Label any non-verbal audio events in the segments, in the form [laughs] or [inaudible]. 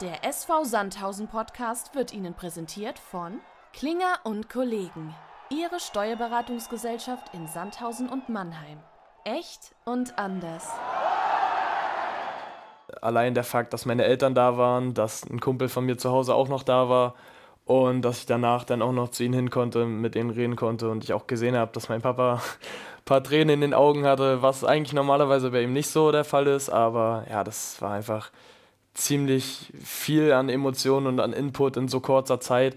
Der SV Sandhausen Podcast wird Ihnen präsentiert von Klinger und Kollegen. Ihre Steuerberatungsgesellschaft in Sandhausen und Mannheim. Echt und anders. Allein der Fakt, dass meine Eltern da waren, dass ein Kumpel von mir zu Hause auch noch da war und dass ich danach dann auch noch zu ihnen hin konnte, mit denen reden konnte und ich auch gesehen habe, dass mein Papa ein [laughs] paar Tränen in den Augen hatte, was eigentlich normalerweise bei ihm nicht so der Fall ist, aber ja, das war einfach ziemlich viel an Emotionen und an Input in so kurzer Zeit.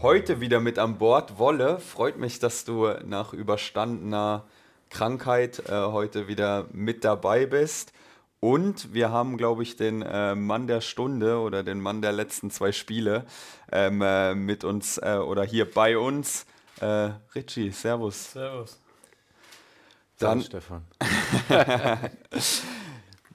Heute wieder mit an Bord. Wolle, freut mich, dass du nach überstandener Krankheit äh, heute wieder mit dabei bist. Und wir haben, glaube ich, den äh, Mann der Stunde oder den Mann der letzten zwei Spiele ähm, äh, mit uns äh, oder hier bei uns. Äh, Richie, Servus. Servus. Dann, Stefan. [laughs]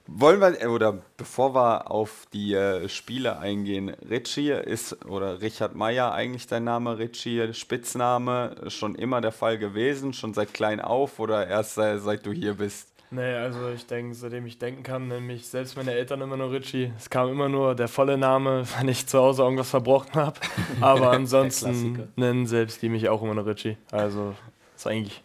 Wollen wir, äh, oder bevor wir auf die äh, Spiele eingehen, Richie ist, oder Richard Meyer eigentlich dein Name, Richie, Spitzname, schon immer der Fall gewesen, schon seit klein auf oder erst seit du hier bist? Nee, also ich denke, seitdem ich denken kann, mich selbst meine Eltern immer nur Richie. Es kam immer nur der volle Name, [laughs] wenn ich zu Hause irgendwas verbrochen habe. Aber [laughs] ansonsten nennen selbst die mich auch immer nur Richie. Also ist eigentlich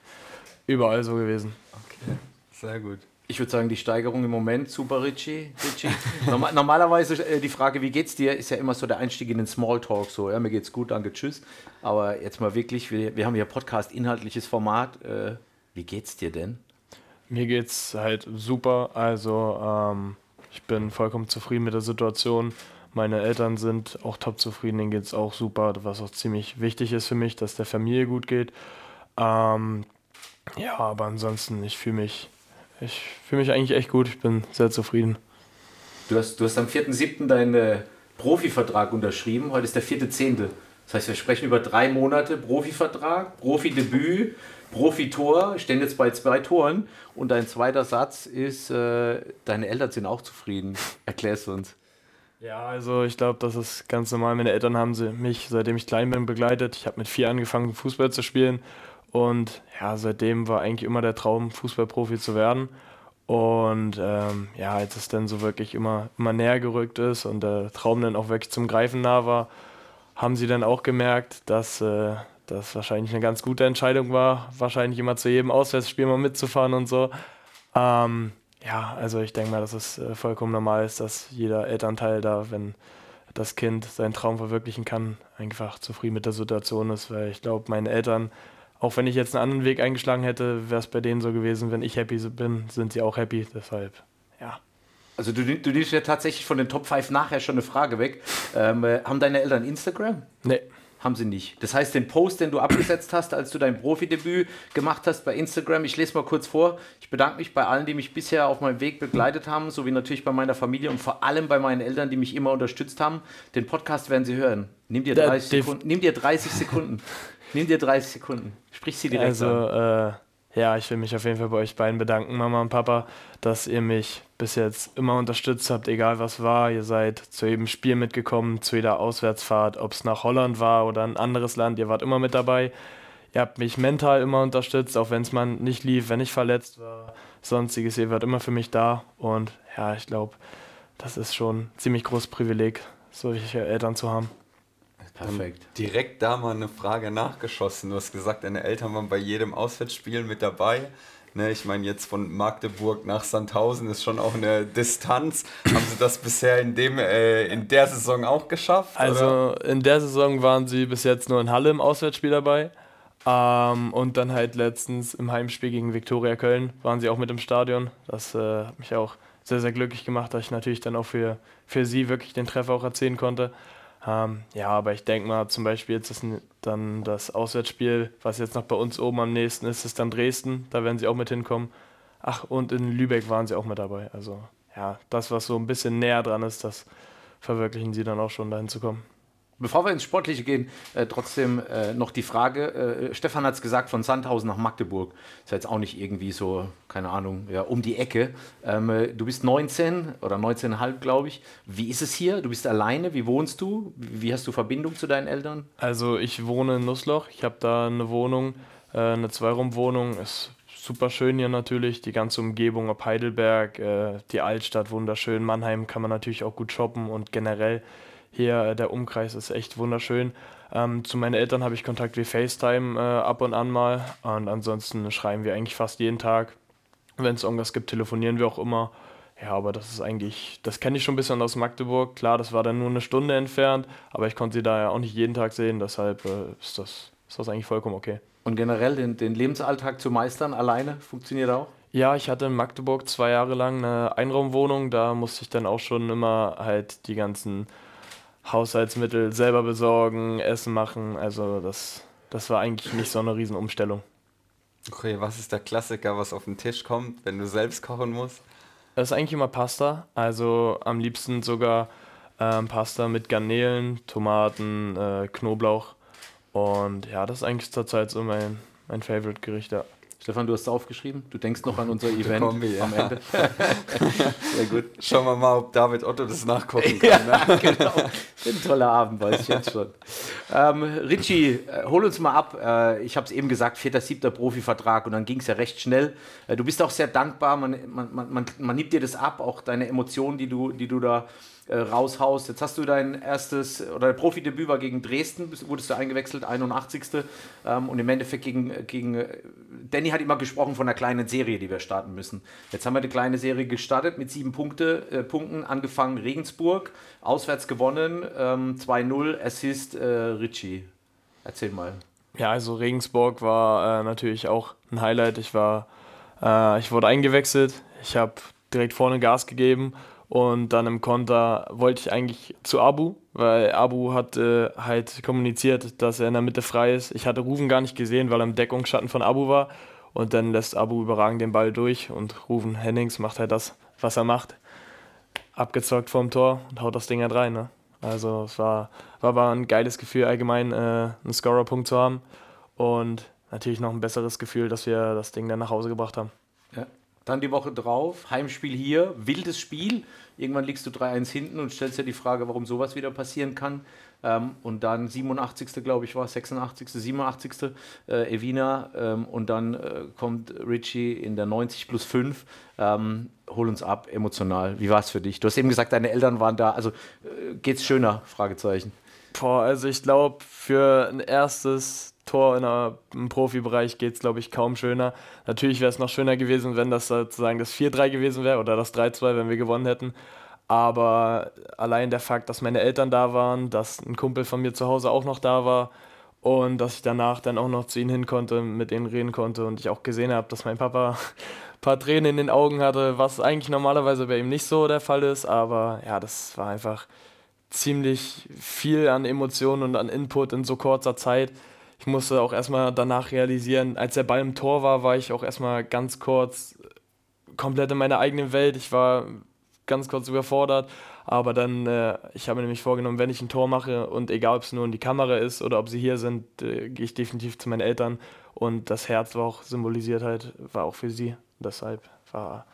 überall so gewesen. Okay, sehr gut. Ich würde sagen, die Steigerung im Moment super, Richie. Richie. Norma [laughs] normalerweise äh, die Frage, wie geht's dir, ist ja immer so der Einstieg in den Smalltalk. So, ja, mir geht's gut, danke, tschüss. Aber jetzt mal wirklich, wir, wir haben hier Podcast, inhaltliches Format. Äh, wie geht's dir denn? Mir geht's halt super. Also ähm, ich bin vollkommen zufrieden mit der Situation. Meine Eltern sind auch top zufrieden, denen geht's auch super, was auch ziemlich wichtig ist für mich, dass der Familie gut geht. Ähm, ja, aber ansonsten, ich fühle mich, ich fühle mich eigentlich echt gut. Ich bin sehr zufrieden. Du hast, du hast am 4.7. deinen äh, Profivertrag unterschrieben. Heute ist der 4.10. Das heißt, wir sprechen über drei Monate Profivertrag, Profidebüt, Profitor, stehen jetzt bei zwei Toren. Und dein zweiter Satz ist, äh, deine Eltern sind auch zufrieden. Erklärst du uns. Ja, also ich glaube, das ist ganz normal. Meine Eltern haben sie mich, seitdem ich klein bin, begleitet. Ich habe mit vier angefangen, Fußball zu spielen. Und ja, seitdem war eigentlich immer der Traum, Fußballprofi zu werden. Und ähm, ja, als es dann so wirklich immer, immer näher gerückt ist und der Traum dann auch wirklich zum Greifen nah war, haben sie dann auch gemerkt, dass äh, das wahrscheinlich eine ganz gute Entscheidung war, wahrscheinlich immer zu jedem Auswärtsspiel mal mitzufahren und so. Ähm, ja, also ich denke mal, dass es äh, vollkommen normal ist, dass jeder Elternteil da, wenn das Kind seinen Traum verwirklichen kann, einfach zufrieden mit der Situation ist, weil ich glaube, meine Eltern, auch wenn ich jetzt einen anderen Weg eingeschlagen hätte, wäre es bei denen so gewesen, wenn ich happy bin, sind sie auch happy, deshalb, ja. Also du, du nimmst ja tatsächlich von den Top 5 nachher schon eine Frage weg. Ähm, äh, haben deine Eltern Instagram? Nee, Haben sie nicht. Das heißt, den Post, den du abgesetzt hast, als du dein Profidebüt gemacht hast bei Instagram, ich lese mal kurz vor. Ich bedanke mich bei allen, die mich bisher auf meinem Weg begleitet haben, sowie natürlich bei meiner Familie und vor allem bei meinen Eltern, die mich immer unterstützt haben. Den Podcast werden sie hören. Nimm dir Der 30 def- Sekunden. Nimm dir 30 Sekunden. Nimm dir 30 Sekunden. Sprich sie direkt Also, an. äh, ja, ich will mich auf jeden Fall bei euch beiden bedanken, Mama und Papa, dass ihr mich bis jetzt immer unterstützt habt, egal was war. Ihr seid zu jedem Spiel mitgekommen, zu jeder Auswärtsfahrt, ob es nach Holland war oder ein anderes Land, ihr wart immer mit dabei. Ihr habt mich mental immer unterstützt, auch wenn es mal nicht lief, wenn ich verletzt war, sonstiges. Ihr wart immer für mich da und ja, ich glaube, das ist schon ein ziemlich großes Privileg, solche Eltern zu haben. Perfekt. Direkt da mal eine Frage nachgeschossen. Du hast gesagt, deine Eltern waren bei jedem Auswärtsspiel mit dabei. Ne, ich meine, jetzt von Magdeburg nach Sandhausen ist schon auch eine Distanz. Haben sie das bisher in, dem, äh, in der Saison auch geschafft? oder? Also in der Saison waren sie bis jetzt nur in Halle im Auswärtsspiel dabei. Ähm, und dann halt letztens im Heimspiel gegen Viktoria Köln waren sie auch mit im Stadion. Das äh, hat mich auch sehr, sehr glücklich gemacht, dass ich natürlich dann auch für, für sie wirklich den Treffer auch erzählen konnte. Ähm, ja, aber ich denke mal, zum Beispiel jetzt ist dann das Auswärtsspiel, was jetzt noch bei uns oben am nächsten ist, ist dann Dresden. Da werden sie auch mit hinkommen. Ach, und in Lübeck waren sie auch mit dabei. Also ja, das, was so ein bisschen näher dran ist, das verwirklichen sie dann auch schon, dahin zu kommen. Bevor wir ins Sportliche gehen, äh, trotzdem äh, noch die Frage, äh, Stefan hat es gesagt, von Sandhausen nach Magdeburg. Ist ja jetzt auch nicht irgendwie so, keine Ahnung, ja, um die Ecke. Ähm, äh, du bist 19 oder 19,5, glaube ich. Wie ist es hier? Du bist alleine, wie wohnst du? Wie hast du Verbindung zu deinen Eltern? Also ich wohne in Nussloch, ich habe da eine Wohnung, äh, eine Zweiraumwohnung, ist super schön hier natürlich, die ganze Umgebung ob Heidelberg, äh, die Altstadt wunderschön, Mannheim kann man natürlich auch gut shoppen und generell hier äh, der Umkreis ist echt wunderschön. Ähm, zu meinen Eltern habe ich Kontakt wie FaceTime äh, ab und an mal und ansonsten schreiben wir eigentlich fast jeden Tag. Wenn es irgendwas gibt, telefonieren wir auch immer. Ja, aber das ist eigentlich, das kenne ich schon ein bisschen aus Magdeburg. Klar, das war dann nur eine Stunde entfernt, aber ich konnte sie da ja auch nicht jeden Tag sehen, deshalb äh, ist, das, ist das eigentlich vollkommen okay. Und generell den, den Lebensalltag zu meistern alleine funktioniert auch? Ja, ich hatte in Magdeburg zwei Jahre lang eine Einraumwohnung. Da musste ich dann auch schon immer halt die ganzen Haushaltsmittel selber besorgen, Essen machen. Also das, das war eigentlich nicht so eine Riesenumstellung. Okay, was ist der Klassiker, was auf den Tisch kommt, wenn du selbst kochen musst? Das ist eigentlich immer Pasta. Also am liebsten sogar ähm, Pasta mit Garnelen, Tomaten, äh, Knoblauch. Und ja, das ist eigentlich zurzeit so mein, mein Favorite-Gericht. Ja. Stefan, du hast es aufgeschrieben. Du denkst noch an [laughs] unser Event Kombi, ja. am Ende. [laughs] Sehr gut. Schauen wir mal, ob David Otto das nachgucken kann. ja, [laughs] genau. Ein toller Abend, weiß ich jetzt schon. Ähm, Richie, äh, hol uns mal ab. Äh, ich habe es eben gesagt, vierter, siebter Profivertrag und dann ging es ja recht schnell. Äh, du bist auch sehr dankbar, man, man, man, man, man nimmt dir das ab, auch deine Emotionen, die du, die du da äh, raushaust. Jetzt hast du dein erstes oder dein Profidebüt war gegen Dresden, wurdest du eingewechselt, 81. Ähm, und im Endeffekt gegen, gegen äh, Danny hat immer gesprochen von einer kleinen Serie, die wir starten müssen. Jetzt haben wir eine kleine Serie gestartet mit sieben Punkte, äh, Punkten, angefangen Regensburg, auswärts gewonnen, ähm, 2-0, Assist äh, Ritchie. Erzähl mal. Ja, also Regensburg war äh, natürlich auch ein Highlight. Ich war, äh, ich wurde eingewechselt, ich habe direkt vorne Gas gegeben und dann im Konter wollte ich eigentlich zu Abu, weil Abu hat äh, halt kommuniziert, dass er in der Mitte frei ist. Ich hatte Rufen gar nicht gesehen, weil er im Deckungsschatten von Abu war. Und dann lässt Abu überragend den Ball durch und Rufen Hennings macht halt das, was er macht. Abgezockt vorm Tor und haut das Ding halt rein. Ne? Also es war, war aber ein geiles Gefühl, allgemein äh, einen Scorerpunkt zu haben. Und natürlich noch ein besseres Gefühl, dass wir das Ding dann nach Hause gebracht haben. Dann die Woche drauf, Heimspiel hier, wildes Spiel. Irgendwann liegst du 3-1 hinten und stellst dir die Frage, warum sowas wieder passieren kann. Ähm, und dann 87. glaube ich war, 86., 87. Äh, Evina. Ähm, und dann äh, kommt Richie in der 90 plus 5. Ähm, hol uns ab, emotional. Wie war es für dich? Du hast eben gesagt, deine Eltern waren da. Also äh, geht's schöner? Fragezeichen. Boah, also ich glaube, für ein erstes Tor in einer, im Profibereich geht es, glaube ich, kaum schöner. Natürlich wäre es noch schöner gewesen, wenn das sozusagen das 4-3 gewesen wäre oder das 3-2, wenn wir gewonnen hätten. Aber allein der Fakt, dass meine Eltern da waren, dass ein Kumpel von mir zu Hause auch noch da war und dass ich danach dann auch noch zu ihnen hin konnte, mit denen reden konnte und ich auch gesehen habe, dass mein Papa ein [laughs] paar Tränen in den Augen hatte, was eigentlich normalerweise bei ihm nicht so der Fall ist. Aber ja, das war einfach ziemlich viel an Emotionen und an Input in so kurzer Zeit ich musste auch erstmal danach realisieren, als der Ball im Tor war, war ich auch erstmal ganz kurz komplett in meiner eigenen Welt. Ich war ganz kurz überfordert, aber dann, äh, ich habe mir nämlich vorgenommen, wenn ich ein Tor mache und egal ob es nur in die Kamera ist oder ob sie hier sind, äh, gehe ich definitiv zu meinen Eltern und das Herz war auch symbolisiert halt, war auch für sie. Deshalb war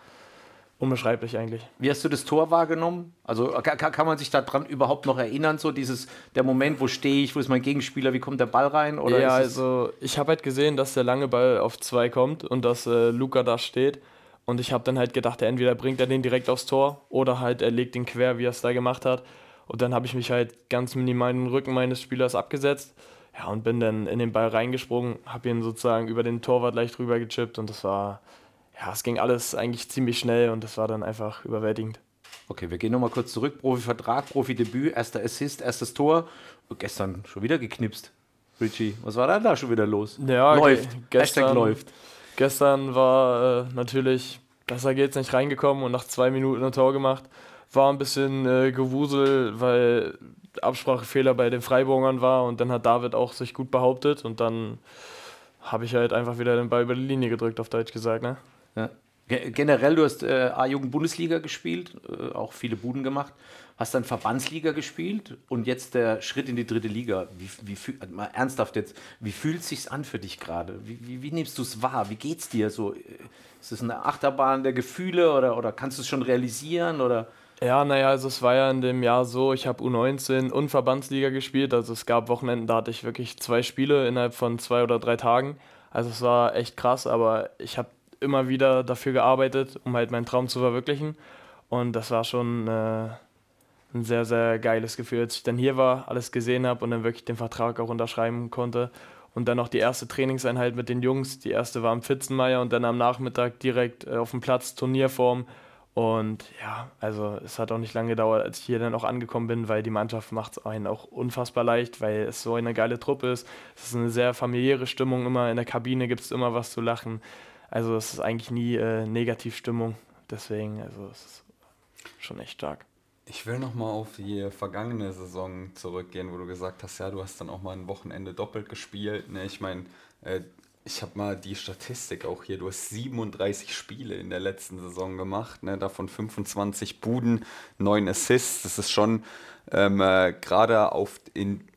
unbeschreiblich eigentlich. Wie hast du das Tor wahrgenommen? Also kann, kann man sich daran überhaupt noch erinnern, so dieses, der Moment, wo stehe ich, wo ist mein Gegenspieler, wie kommt der Ball rein? Oder ja, also ich habe halt gesehen, dass der lange Ball auf zwei kommt und dass äh, Luca da steht. Und ich habe dann halt gedacht, entweder bringt er den direkt aufs Tor oder halt er legt den quer, wie er es da gemacht hat. Und dann habe ich mich halt ganz minimal in den Rücken meines Spielers abgesetzt. Ja, und bin dann in den Ball reingesprungen, habe ihn sozusagen über den Torwart leicht rüber gechippt und das war ja, es ging alles eigentlich ziemlich schnell und das war dann einfach überwältigend. Okay, wir gehen nochmal kurz zurück. Profivertrag, Profidebüt, erster Assist, erstes Tor. Und gestern schon wieder geknipst. Richie, was war da, da schon wieder los? Ja, läuft. Gestern, läuft. Gestern war äh, natürlich, besser geht's nicht reingekommen und nach zwei Minuten ein Tor gemacht. War ein bisschen äh, Gewusel, weil Absprachefehler bei den Freiburgern war und dann hat David auch sich gut behauptet und dann habe ich halt einfach wieder den Ball über die Linie gedrückt, auf Deutsch gesagt. Ne? Ja. Generell, du hast äh, A-Jugend-Bundesliga gespielt, äh, auch viele Buden gemacht, hast dann Verbandsliga gespielt und jetzt der Schritt in die dritte Liga. Wie, wie also mal ernsthaft jetzt, wie fühlt es sich an für dich gerade? Wie, wie, wie, nimmst du es wahr? Wie geht's dir so? Ist es eine Achterbahn der Gefühle oder, oder kannst du es schon realisieren? Oder? Ja, naja, also es war ja in dem Jahr so, ich habe U19 und Verbandsliga gespielt. Also es gab Wochenenden, da hatte ich wirklich zwei Spiele innerhalb von zwei oder drei Tagen. Also es war echt krass, aber ich habe immer wieder dafür gearbeitet, um halt meinen Traum zu verwirklichen. Und das war schon äh, ein sehr, sehr geiles Gefühl, als ich dann hier war, alles gesehen habe und dann wirklich den Vertrag auch unterschreiben konnte. Und dann noch die erste Trainingseinheit mit den Jungs. Die erste war am Pfitzenmeier und dann am Nachmittag direkt äh, auf dem Platz Turnierform. Und ja, also es hat auch nicht lange gedauert, als ich hier dann auch angekommen bin, weil die Mannschaft macht es einen auch unfassbar leicht, weil es so eine geile Truppe ist. Es ist eine sehr familiäre Stimmung immer. In der Kabine gibt es immer was zu lachen. Also es ist eigentlich nie äh, Negativstimmung. Deswegen, also es ist schon echt stark. Ich will nochmal auf die vergangene Saison zurückgehen, wo du gesagt hast, ja, du hast dann auch mal ein Wochenende doppelt gespielt. Ne? Ich meine, äh, ich habe mal die Statistik auch hier. Du hast 37 Spiele in der letzten Saison gemacht, ne? davon 25 Buden, 9 Assists. Das ist schon ähm, äh, gerade auf in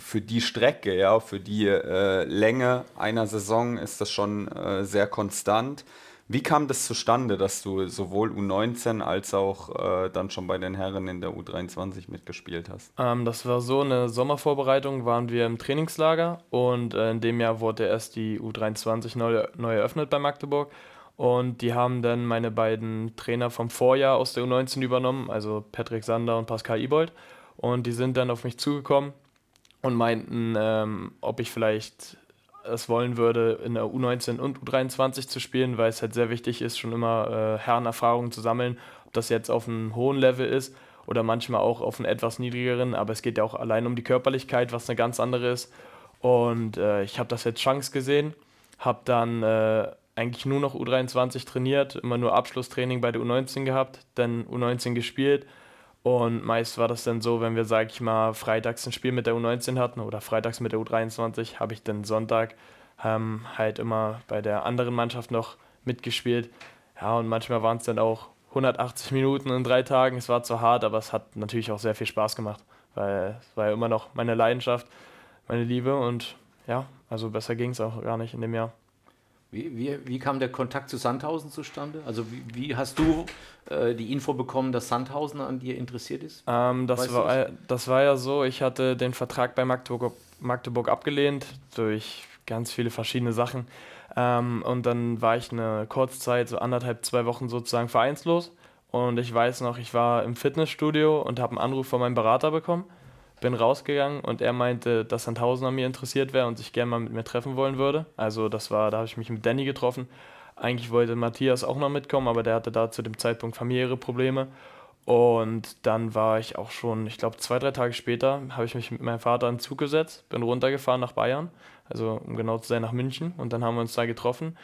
für die Strecke, ja, für die äh, Länge einer Saison ist das schon äh, sehr konstant. Wie kam das zustande, dass du sowohl U19 als auch äh, dann schon bei den Herren in der U23 mitgespielt hast? Ähm, das war so eine Sommervorbereitung, waren wir im Trainingslager und äh, in dem Jahr wurde erst die U23 neu, neu eröffnet bei Magdeburg. Und die haben dann meine beiden Trainer vom Vorjahr aus der U19 übernommen, also Patrick Sander und Pascal Ibold. Und die sind dann auf mich zugekommen und meinten, ähm, ob ich vielleicht es wollen würde, in der U19 und U23 zu spielen, weil es halt sehr wichtig ist, schon immer äh, Herrenerfahrungen zu sammeln, ob das jetzt auf einem hohen Level ist oder manchmal auch auf einem etwas niedrigeren, aber es geht ja auch allein um die Körperlichkeit, was eine ganz andere ist. Und äh, ich habe das jetzt Chance gesehen, habe dann äh, eigentlich nur noch U23 trainiert, immer nur Abschlusstraining bei der U19 gehabt, dann U19 gespielt und meist war das dann so, wenn wir, sag ich mal, freitags ein Spiel mit der U19 hatten oder freitags mit der U23, habe ich dann Sonntag ähm, halt immer bei der anderen Mannschaft noch mitgespielt. Ja, und manchmal waren es dann auch 180 Minuten in drei Tagen. Es war zwar hart, aber es hat natürlich auch sehr viel Spaß gemacht, weil es war ja immer noch meine Leidenschaft, meine Liebe und ja, also besser ging es auch gar nicht in dem Jahr. Wie, wie, wie kam der Kontakt zu Sandhausen zustande? Also wie, wie hast du äh, die Info bekommen, dass Sandhausen an dir interessiert ist? Ähm, das, war, das war ja so, ich hatte den Vertrag bei Magdeburg, Magdeburg abgelehnt durch ganz viele verschiedene Sachen. Ähm, und dann war ich eine Kurzzeit, so anderthalb, zwei Wochen sozusagen vereinslos. Und ich weiß noch, ich war im Fitnessstudio und habe einen Anruf von meinem Berater bekommen bin rausgegangen und er meinte, dass Sandhausen an mir interessiert wäre und sich gerne mal mit mir treffen wollen würde. Also das war, da habe ich mich mit Danny getroffen. Eigentlich wollte Matthias auch noch mitkommen, aber der hatte da zu dem Zeitpunkt familiäre Probleme. Und dann war ich auch schon, ich glaube, zwei, drei Tage später, habe ich mich mit meinem Vater in den Zug gesetzt, bin runtergefahren nach Bayern, also um genau zu sein nach München. Und dann haben wir uns da getroffen.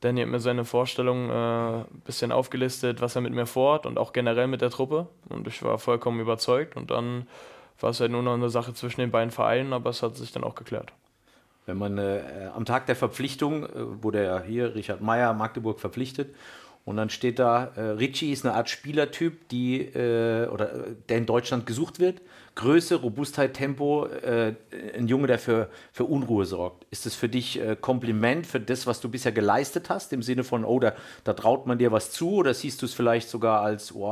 Danny hat mir seine Vorstellung ein äh, bisschen aufgelistet, was er mit mir vorhat und auch generell mit der Truppe. Und ich war vollkommen überzeugt. Und dann war es halt nur noch eine Sache zwischen den beiden Vereinen, aber es hat sich dann auch geklärt. Wenn man äh, am Tag der Verpflichtung, äh, wurde ja hier Richard Meyer Magdeburg verpflichtet und dann steht da, äh, Richie ist eine Art Spielertyp, die, äh, oder, äh, der in Deutschland gesucht wird. Größe, Robustheit, Tempo, äh, ein Junge, der für, für Unruhe sorgt. Ist das für dich äh, Kompliment für das, was du bisher geleistet hast, im Sinne von, oh, da, da traut man dir was zu, oder siehst du es vielleicht sogar als, oh,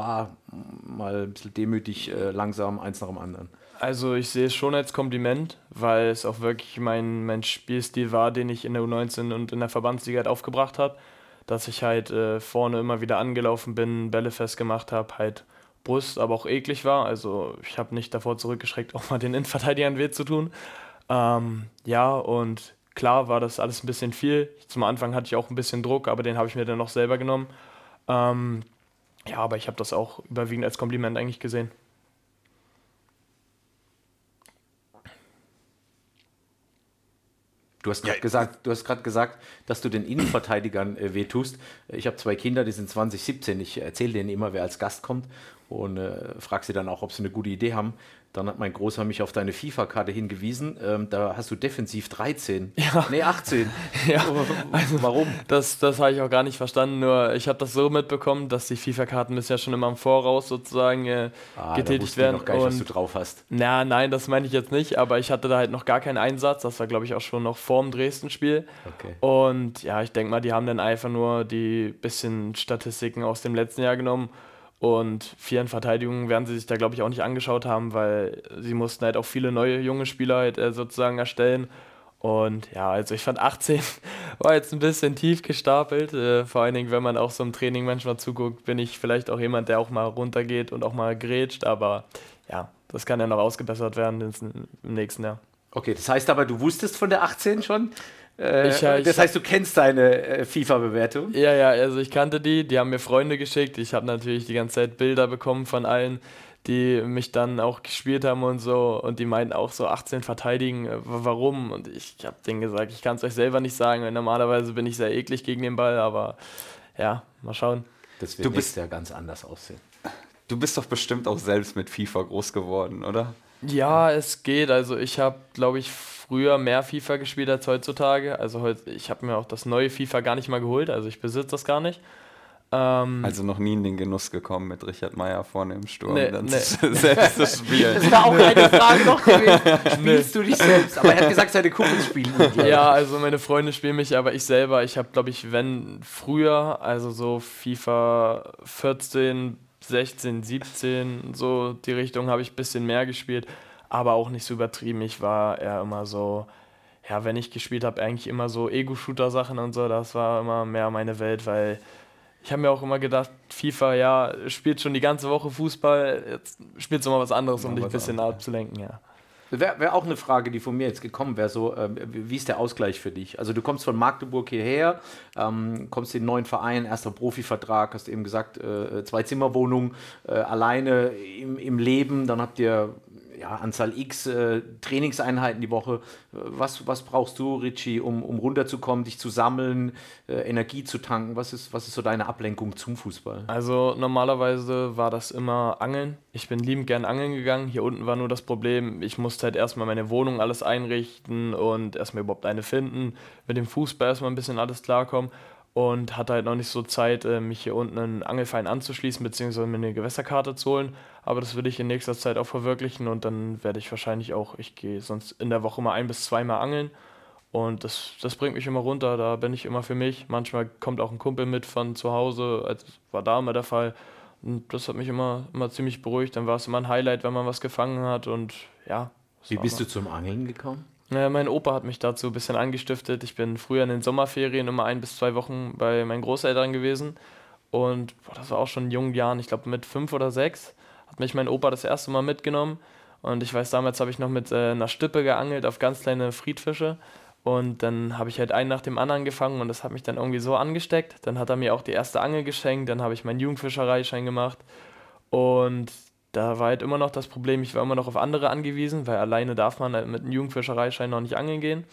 mal ein bisschen demütig, äh, langsam, eins nach dem anderen? Also ich sehe es schon als Kompliment, weil es auch wirklich mein, mein Spielstil war, den ich in der U19 und in der Verbandsliga halt aufgebracht habe dass ich halt äh, vorne immer wieder angelaufen bin, Bälle festgemacht habe, halt Brust, aber auch eklig war. Also ich habe nicht davor zurückgeschreckt, [laughs] auch mal den Innenverteidigern weh zu tun. Ähm, ja, und klar war das alles ein bisschen viel. Zum Anfang hatte ich auch ein bisschen Druck, aber den habe ich mir dann noch selber genommen. Ähm, ja, aber ich habe das auch überwiegend als Kompliment eigentlich gesehen. Du hast gerade ja. gesagt, du hast gerade gesagt, dass du den Innenverteidigern äh, wehtust. Ich habe zwei Kinder, die sind 2017. Ich erzähle denen immer, wer als Gast kommt und äh, frage sie dann auch, ob sie eine gute Idee haben. Dann hat mein Großer mich auf deine FIFA-Karte hingewiesen. Ähm, da hast du defensiv 13. [laughs] Ja. Nee, 18. [laughs] ja. Also, Warum? Das, das habe ich auch gar nicht verstanden. Nur ich habe das so mitbekommen, dass die FIFA-Karten bisher schon immer im Voraus sozusagen äh, ah, getätigt werden. Ich noch gar nicht, was du drauf hast. Na, nein, das meine ich jetzt nicht. Aber ich hatte da halt noch gar keinen Einsatz. Das war, glaube ich, auch schon noch vor dem Dresden-Spiel. Okay. Und ja, ich denke mal, die haben dann einfach nur die bisschen Statistiken aus dem letzten Jahr genommen und vielen Verteidigungen werden sie sich da, glaube ich, auch nicht angeschaut haben, weil sie mussten halt auch viele neue junge Spieler halt äh, sozusagen erstellen. Und ja, also ich fand 18 [laughs] war jetzt ein bisschen tief gestapelt. Äh, vor allen Dingen, wenn man auch so im Training manchmal zuguckt, bin ich vielleicht auch jemand, der auch mal runtergeht und auch mal grätscht. Aber ja, das kann ja noch ausgebessert werden im nächsten Jahr. Okay, das heißt aber, du wusstest von der 18 schon? Äh, ich, ich, das heißt, du kennst deine äh, FIFA-Bewertung? Ja, ja, also ich kannte die, die haben mir Freunde geschickt. Ich habe natürlich die ganze Zeit Bilder bekommen von allen, die mich dann auch gespielt haben und so. Und die meinten auch so 18 verteidigen, äh, warum? Und ich habe denen gesagt, ich kann es euch selber nicht sagen, weil normalerweise bin ich sehr eklig gegen den Ball, aber ja, mal schauen. Das wird du bist ja ganz anders aussehen. Du bist doch bestimmt auch selbst mit FIFA groß geworden, oder? Ja, es geht. Also ich habe, glaube ich, früher mehr FIFA gespielt als heutzutage. Also heute, ich habe mir auch das neue FIFA gar nicht mal geholt, also ich besitze das gar nicht. Ähm, also noch nie in den Genuss gekommen, mit Richard Meyer vorne im Sturm nee, dann nee. selbst das [laughs] Spiel. Das war auch eine Frage noch gewesen. [laughs] Spielst nee. du dich selbst? Aber er hat gesagt, seine Kumpels spielen. Ja, also meine Freunde spielen mich, aber ich selber, ich habe, glaube ich, wenn früher, also so FIFA 14, 16, 17, so die Richtung habe ich ein bisschen mehr gespielt aber auch nicht so übertrieben. Ich war eher immer so, ja, wenn ich gespielt habe, eigentlich immer so Ego-Shooter-Sachen und so. Das war immer mehr meine Welt, weil ich habe mir auch immer gedacht, FIFA, ja, spielt schon die ganze Woche Fußball, jetzt spielst du mal was anderes, um dich ein bisschen abzulenken, ja. Wäre wär auch eine Frage, die von mir jetzt gekommen wäre, so, äh, wie ist der Ausgleich für dich? Also du kommst von Magdeburg hierher, ähm, kommst in den neuen Verein, erster Profivertrag, hast eben gesagt, äh, zwei Zimmerwohnungen, äh, alleine im, im Leben, dann habt ihr ja, Anzahl X äh, Trainingseinheiten die Woche. Was, was brauchst du, Richie, um, um runterzukommen, dich zu sammeln, äh, Energie zu tanken? Was ist, was ist so deine Ablenkung zum Fußball? Also normalerweise war das immer Angeln. Ich bin liebend gern angeln gegangen. Hier unten war nur das Problem, ich musste halt erstmal meine Wohnung alles einrichten und erstmal überhaupt eine finden. Mit dem Fußball erstmal ein bisschen alles klarkommen und hatte halt noch nicht so Zeit, äh, mich hier unten einen Angelverein anzuschließen, beziehungsweise mir eine Gewässerkarte zu holen. Aber das will ich in nächster Zeit auch verwirklichen und dann werde ich wahrscheinlich auch, ich gehe sonst in der Woche mal ein bis zweimal angeln. Und das, das bringt mich immer runter, da bin ich immer für mich. Manchmal kommt auch ein Kumpel mit von zu Hause, als war da immer der Fall. Und das hat mich immer, immer ziemlich beruhigt. Dann war es immer ein Highlight, wenn man was gefangen hat und ja. Wie bist du zum Angeln gekommen? Naja, mein Opa hat mich dazu ein bisschen angestiftet. Ich bin früher in den Sommerferien immer ein bis zwei Wochen bei meinen Großeltern gewesen. Und boah, das war auch schon in jungen Jahren, ich glaube mit fünf oder sechs, hat mich mein Opa das erste Mal mitgenommen. Und ich weiß, damals habe ich noch mit äh, einer Stippe geangelt auf ganz kleine Friedfische. Und dann habe ich halt einen nach dem anderen gefangen und das hat mich dann irgendwie so angesteckt. Dann hat er mir auch die erste Angel geschenkt, dann habe ich meinen Jugendfischereischein gemacht. Und da war halt immer noch das Problem, ich war immer noch auf andere angewiesen, weil alleine darf man halt mit einem Jugendfischereischein noch nicht angeln gehen.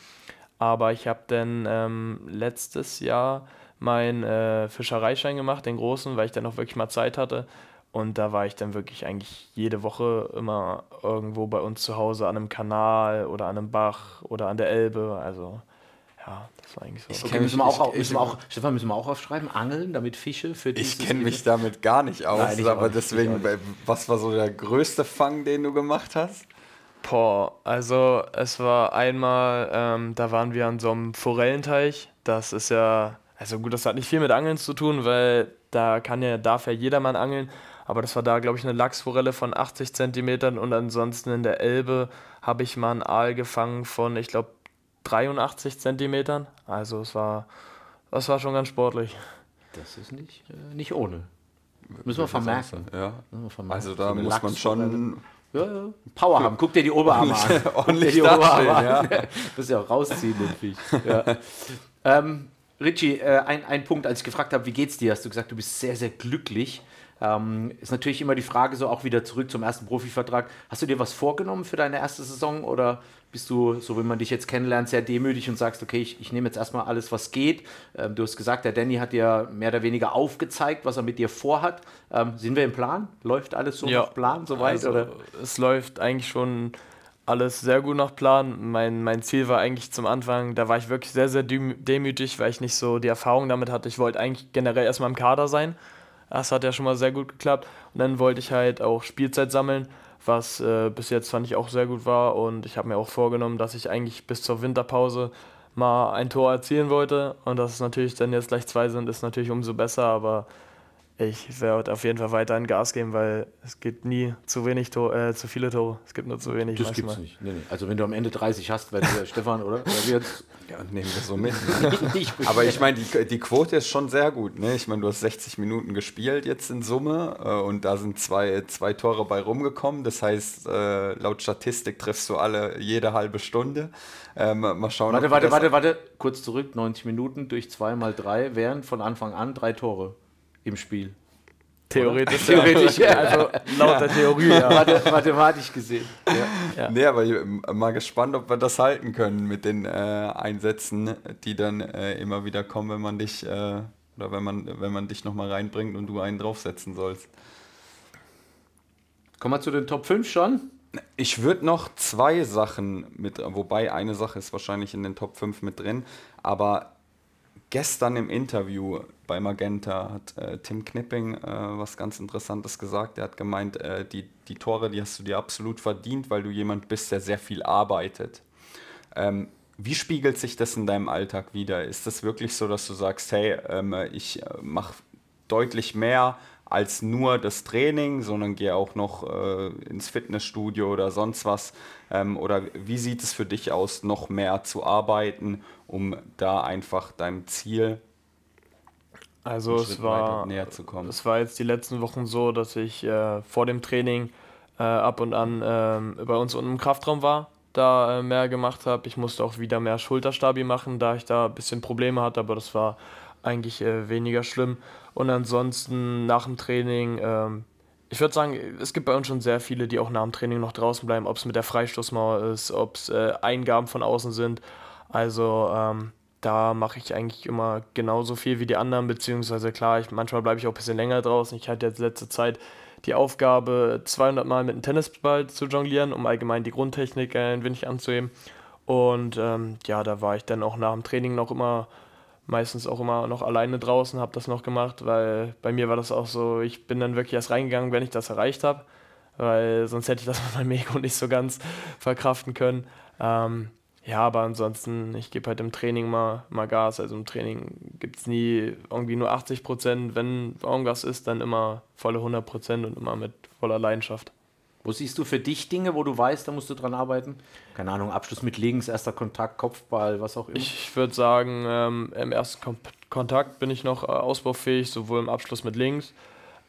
Aber ich habe dann ähm, letztes Jahr meinen äh, Fischereischein gemacht, den großen, weil ich dann auch wirklich mal Zeit hatte. Und da war ich dann wirklich eigentlich jede Woche immer irgendwo bei uns zu Hause an einem Kanal oder an einem Bach oder an der Elbe. Also ja, das war eigentlich so. Okay, müssen wir auch, ich, müssen wir auch, Stefan, müssen wir auch aufschreiben, Angeln, damit Fische für Ich kenne mich damit gar nicht aus, Nein, aber deswegen, was war so der größte Fang, den du gemacht hast? Boah, also es war einmal, ähm, da waren wir an so einem Forellenteich. Das ist ja, also gut, das hat nicht viel mit Angeln zu tun, weil da kann ja, darf ja jedermann angeln. Aber das war da, glaube ich, eine Lachsforelle von 80 Zentimetern und ansonsten in der Elbe habe ich mal einen Aal gefangen von, ich glaube, 83 Zentimetern. Also es war, das war schon ganz sportlich. Das ist nicht, äh, nicht ohne. Müssen wir vermerken. Ja. Wir vermerken. Also da so muss man schon ja, ja. Power haben. Guck dir die Oberarme [laughs] an. Ordentlich die Oberarme an. Ja. [laughs] Muss ja auch rausziehen, den Viech. Ja. ähm, Richie, äh, ein, ein Punkt, als ich gefragt habe, wie geht's dir, hast du gesagt, du bist sehr, sehr glücklich. Ähm, ist natürlich immer die Frage, so auch wieder zurück zum ersten Profivertrag. Hast du dir was vorgenommen für deine erste Saison oder bist du, so wie man dich jetzt kennenlernt, sehr demütig und sagst, okay, ich, ich nehme jetzt erstmal alles, was geht? Ähm, du hast gesagt, der Danny hat dir mehr oder weniger aufgezeigt, was er mit dir vorhat. Ähm, sind wir im Plan? Läuft alles so Ja. nach Plan soweit? Also, oder? Es läuft eigentlich schon alles sehr gut nach Plan. Mein, mein Ziel war eigentlich zum Anfang, da war ich wirklich sehr, sehr demü- demütig, weil ich nicht so die Erfahrung damit hatte. Ich wollte eigentlich generell erstmal im Kader sein. Das hat ja schon mal sehr gut geklappt. Und dann wollte ich halt auch Spielzeit sammeln, was äh, bis jetzt fand ich auch sehr gut war. Und ich habe mir auch vorgenommen, dass ich eigentlich bis zur Winterpause mal ein Tor erzielen wollte. Und dass es natürlich dann jetzt gleich zwei sind, ist natürlich umso besser. Aber ich werde auf jeden Fall weiterhin Gas geben, weil es gibt nie zu wenig Tor, äh, zu viele Tore. Es gibt nur zu wenig Das manchmal. gibt's nicht. Nee, nee. Also wenn du am Ende 30 hast, wäre der [laughs] Stefan, oder? Der wird Ja, nehmen wir so mit. [laughs] Aber ich meine, die, die Quote ist schon sehr gut. Ne? Ich meine, du hast 60 Minuten gespielt jetzt in Summe äh, und da sind zwei, zwei Tore bei rumgekommen. Das heißt, äh, laut Statistik triffst du alle jede halbe Stunde. Ähm, mal schauen. Warte, warte, warte, warte. Kurz zurück, 90 Minuten durch 2 mal 3 wären von Anfang an drei Tore im Spiel. Theoretisch, Theoretisch, ja. Also laut der Theorie, ja. Mathe- Mathematisch gesehen. Ja. Nee, aber ich bin mal gespannt, ob wir das halten können mit den äh, Einsätzen, die dann äh, immer wieder kommen, wenn man dich äh, oder wenn man, wenn man dich nochmal reinbringt und du einen draufsetzen sollst. Kommen wir zu den Top 5 schon. Ich würde noch zwei Sachen mit, wobei eine Sache ist wahrscheinlich in den Top 5 mit drin, aber gestern im Interview bei Magenta hat äh, Tim Knipping äh, was ganz Interessantes gesagt. Er hat gemeint, äh, die, die Tore, die hast du dir absolut verdient, weil du jemand bist, der sehr viel arbeitet. Ähm, wie spiegelt sich das in deinem Alltag wieder? Ist das wirklich so, dass du sagst, hey, ähm, ich äh, mache deutlich mehr als nur das Training, sondern gehe auch noch äh, ins Fitnessstudio oder sonst was? Ähm, oder wie sieht es für dich aus, noch mehr zu arbeiten, um da einfach deinem Ziel Also es war, weiter näher zu kommen? es war jetzt die letzten Wochen so, dass ich äh, vor dem Training äh, ab und an ähm, bei uns unten im Kraftraum war, da äh, mehr gemacht habe. Ich musste auch wieder mehr Schulterstabi machen, da ich da ein bisschen Probleme hatte, aber das war eigentlich äh, weniger schlimm. Und ansonsten nach dem Training, ähm, ich würde sagen, es gibt bei uns schon sehr viele, die auch nach dem Training noch draußen bleiben, ob es mit der Freistoßmauer ist, ob es äh, Eingaben von außen sind. Also ähm, da mache ich eigentlich immer genauso viel wie die anderen, beziehungsweise klar, ich, manchmal bleibe ich auch ein bisschen länger draußen. Ich hatte jetzt letzte Zeit die Aufgabe, 200 Mal mit einem Tennisball zu jonglieren, um allgemein die Grundtechnik ein wenig anzuheben. Und ähm, ja, da war ich dann auch nach dem Training noch immer, meistens auch immer noch alleine draußen, habe das noch gemacht, weil bei mir war das auch so, ich bin dann wirklich erst reingegangen, wenn ich das erreicht habe, weil sonst hätte ich das mit meinem Ego nicht so ganz verkraften können. Ähm, ja, aber ansonsten, ich gebe halt im Training mal, mal Gas. Also im Training gibt es nie irgendwie nur 80 Prozent. Wenn irgendwas ist, dann immer volle 100 Prozent und immer mit voller Leidenschaft. Wo siehst du für dich Dinge, wo du weißt, da musst du dran arbeiten? Keine Ahnung, Abschluss mit links, erster Kontakt, Kopfball, was auch immer. Ich würde sagen, ähm, im ersten Kom Kontakt bin ich noch äh, ausbaufähig, sowohl im Abschluss mit links.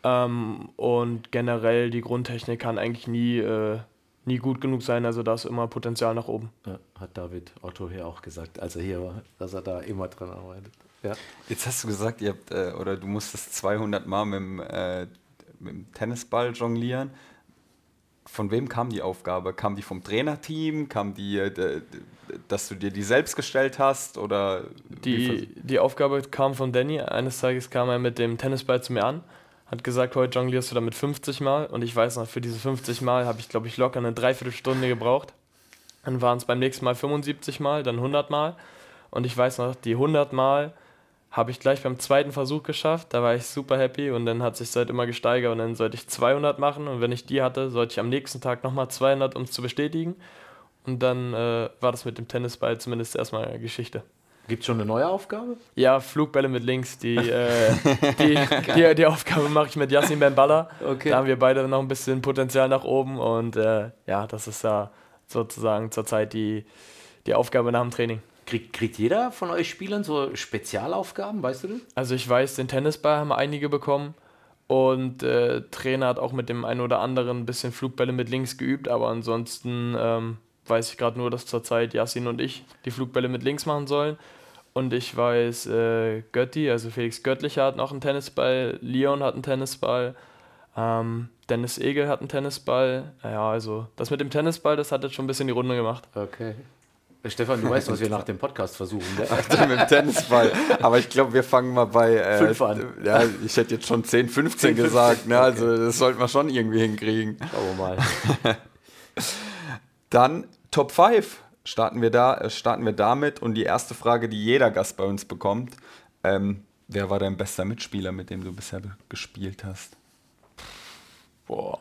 Ähm, und generell die Grundtechnik kann eigentlich nie, äh, nie gut genug sein. Also da ist immer Potenzial nach oben. Ja, hat David Otto hier auch gesagt, als er hier war, dass er da immer dran arbeitet. Ja. Jetzt hast du gesagt, ihr habt, äh, oder du musstest 200 Mal mit dem, äh, mit dem Tennisball jonglieren. Von wem kam die Aufgabe? Kam die vom Trainerteam? Kam die, äh, dass du dir die selbst gestellt hast? Oder Die, die Aufgabe kam von Danny. Eines Tages kam er mit dem Tennisball zu mir an, hat gesagt, heute jonglierst du damit 50 Mal. Und ich weiß noch, für diese 50 Mal habe ich, glaube ich, locker eine Dreiviertelstunde gebraucht. Dann waren es beim nächsten Mal 75 Mal, dann 100 Mal. Und ich weiß noch, die 100 Mal habe ich gleich beim zweiten Versuch geschafft. Da war ich super happy und dann hat sich halt immer gesteigert. Und dann sollte ich 200 machen. Und wenn ich die hatte, sollte ich am nächsten Tag nochmal 200, um es zu bestätigen. Und dann äh, war das mit dem Tennisball zumindest erstmal Geschichte. Gibt es schon eine neue Aufgabe? Ja, Flugbälle mit links, die, äh, die, die, die Aufgabe mache ich mit Yassin Benballa. Okay. Da haben wir beide noch ein bisschen Potenzial nach oben und äh, ja, das ist ja sozusagen zurzeit die, die Aufgabe nach dem Training. Kriegt, kriegt jeder von euch Spielern so Spezialaufgaben, weißt du das? Also ich weiß, den Tennisball haben einige bekommen und äh, Trainer hat auch mit dem einen oder anderen ein bisschen Flugbälle mit links geübt, aber ansonsten ähm, weiß ich gerade nur, dass zurzeit Yassin und ich die Flugbälle mit links machen sollen und ich weiß, äh, Götti, also Felix Göttlicher hat noch einen Tennisball, Leon hat einen Tennisball, ähm, Dennis Egel hat einen Tennisball. Ja, also das mit dem Tennisball, das hat jetzt schon ein bisschen die Runde gemacht. Okay. Äh, Stefan, du weißt, was wir nach dem Podcast versuchen. Ne? [laughs] [laughs] mit dem Tennisball. Aber ich glaube, wir fangen mal bei. Äh, Fünf an. Ja, ich hätte jetzt schon 10, 15 10, gesagt. 15, Ne? okay. Also, das sollten wir schon irgendwie hinkriegen. Schauen wir mal. [laughs] Dann Top 5 starten wir, da, äh, starten wir damit. Und die erste Frage, die jeder Gast bei uns bekommt: ähm, Wer war dein bester Mitspieler, mit dem du bisher gespielt hast? Boah.